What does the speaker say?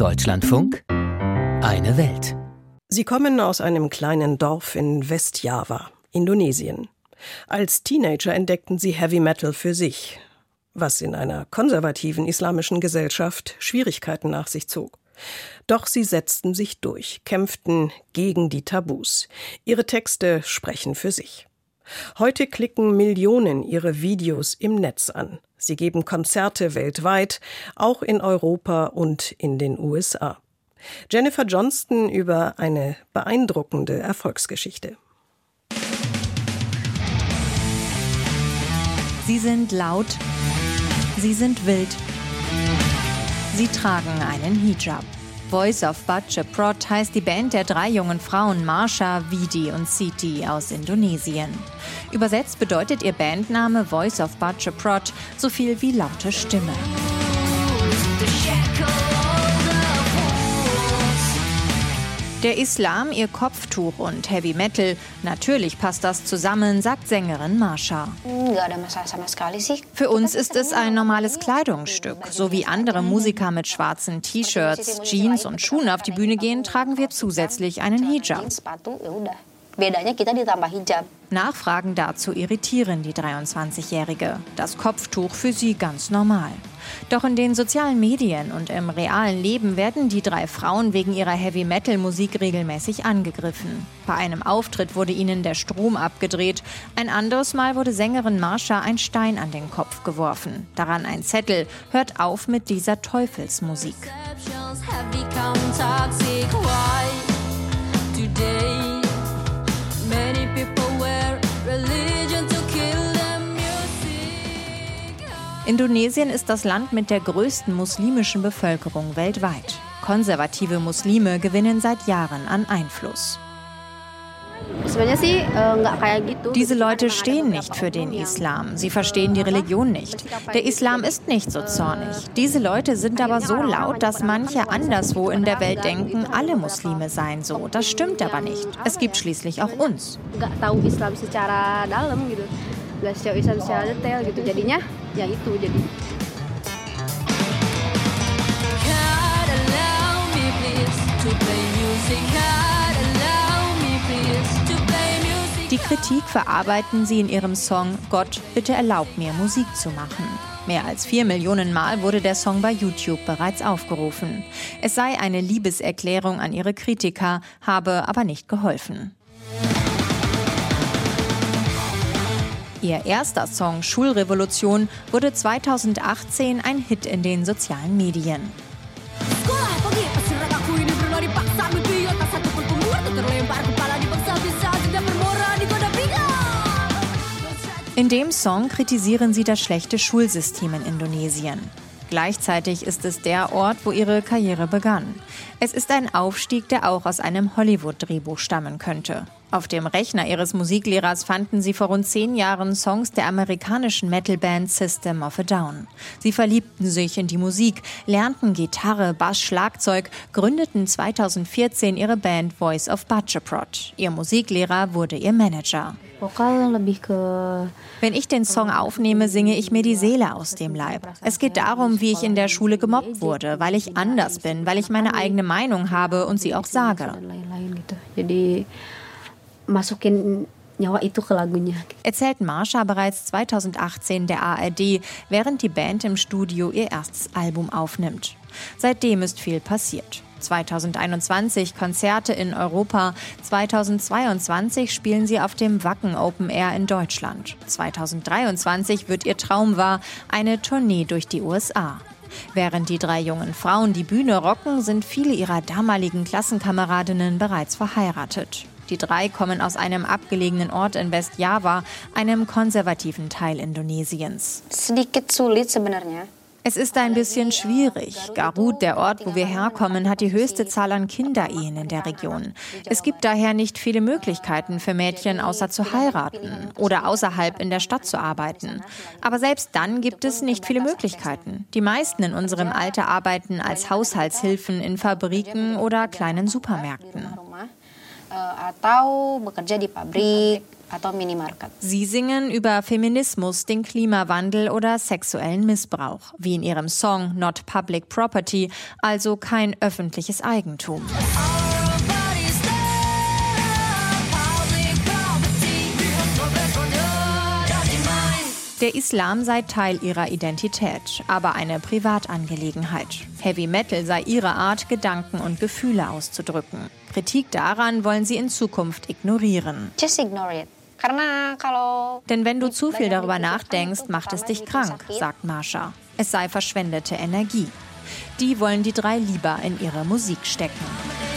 Deutschlandfunk Eine Welt. Sie kommen aus einem kleinen Dorf in Westjava, Indonesien. Als Teenager entdeckten sie Heavy Metal für sich, was in einer konservativen islamischen Gesellschaft Schwierigkeiten nach sich zog. Doch sie setzten sich durch, kämpften gegen die Tabus. Ihre Texte sprechen für sich. Heute klicken Millionen ihre Videos im Netz an. Sie geben Konzerte weltweit, auch in Europa und in den USA. Jennifer Johnston über eine beeindruckende Erfolgsgeschichte. Sie sind laut, sie sind wild, sie tragen einen Hijab. Voice of Prot heißt die Band der drei jungen Frauen Marsha, Vidi und Siti aus Indonesien. Übersetzt bedeutet ihr Bandname Voice of Prot so viel wie laute Stimme. Der Islam, ihr Kopftuch und Heavy Metal, natürlich passt das zusammen, sagt Sängerin Marsha. Für uns ist es ein normales Kleidungsstück. So wie andere Musiker mit schwarzen T-Shirts, Jeans und Schuhen auf die Bühne gehen, tragen wir zusätzlich einen Hijab. Nachfragen dazu irritieren die 23-Jährige. Das Kopftuch für sie ganz normal. Doch in den sozialen Medien und im realen Leben werden die drei Frauen wegen ihrer Heavy-Metal-Musik regelmäßig angegriffen. Bei einem Auftritt wurde ihnen der Strom abgedreht. Ein anderes Mal wurde Sängerin Marsha ein Stein an den Kopf geworfen. Daran ein Zettel: Hört auf mit dieser Teufelsmusik. Today Indonesien ist das Land mit der größten muslimischen Bevölkerung weltweit. Konservative Muslime gewinnen seit Jahren an Einfluss. Diese Leute stehen nicht für den Islam. Sie verstehen die Religion nicht. Der Islam ist nicht so zornig. Diese Leute sind aber so laut, dass manche anderswo in der Welt denken, alle Muslime seien so. Das stimmt aber nicht. Es gibt schließlich auch uns. Die Kritik verarbeiten sie in ihrem Song Gott, bitte erlaub mir, Musik zu machen. Mehr als vier Millionen Mal wurde der Song bei YouTube bereits aufgerufen. Es sei eine Liebeserklärung an ihre Kritiker, habe aber nicht geholfen. Ihr erster Song Schulrevolution wurde 2018 ein Hit in den sozialen Medien. In dem Song kritisieren sie das schlechte Schulsystem in Indonesien. Gleichzeitig ist es der Ort, wo ihre Karriere begann. Es ist ein Aufstieg, der auch aus einem Hollywood-Drehbuch stammen könnte. Auf dem Rechner ihres Musiklehrers fanden sie vor rund zehn Jahren Songs der amerikanischen Metalband System of a Down. Sie verliebten sich in die Musik, lernten Gitarre, Bass, Schlagzeug, gründeten 2014 ihre Band Voice of Butcherprot. Ihr Musiklehrer wurde ihr Manager. Wenn ich den Song aufnehme, singe ich mir die Seele aus dem Leib. Es geht darum, wie ich in der Schule gemobbt wurde, weil ich anders bin, weil ich meine eigene Meinung habe und sie auch sage. Erzählt Marsha bereits 2018 der ARD, während die Band im Studio ihr erstes Album aufnimmt. Seitdem ist viel passiert. 2021 Konzerte in Europa, 2022 spielen sie auf dem Wacken Open Air in Deutschland. 2023 wird ihr Traum wahr, eine Tournee durch die USA. Während die drei jungen Frauen die Bühne rocken, sind viele ihrer damaligen Klassenkameradinnen bereits verheiratet. Die drei kommen aus einem abgelegenen Ort in Westjava, einem konservativen Teil Indonesiens. Es ist ein bisschen schwierig. Garut, der Ort, wo wir herkommen, hat die höchste Zahl an Kinderehen in der Region. Es gibt daher nicht viele Möglichkeiten für Mädchen, außer zu heiraten oder außerhalb in der Stadt zu arbeiten. Aber selbst dann gibt es nicht viele Möglichkeiten. Die meisten in unserem Alter arbeiten als Haushaltshilfen in Fabriken oder kleinen Supermärkten. Atau Sie singen über Feminismus, den Klimawandel oder sexuellen Missbrauch, wie in ihrem Song Not Public Property, also kein öffentliches Eigentum. Der Islam sei Teil ihrer Identität, aber eine Privatangelegenheit. Heavy Metal sei ihre Art, Gedanken und Gefühle auszudrücken. Kritik daran wollen sie in Zukunft ignorieren. Just ignore it. Denn wenn du zu viel darüber nachdenkst, macht es dich krank, sagt Marsha. Es sei verschwendete Energie. Die wollen die drei lieber in ihre Musik stecken.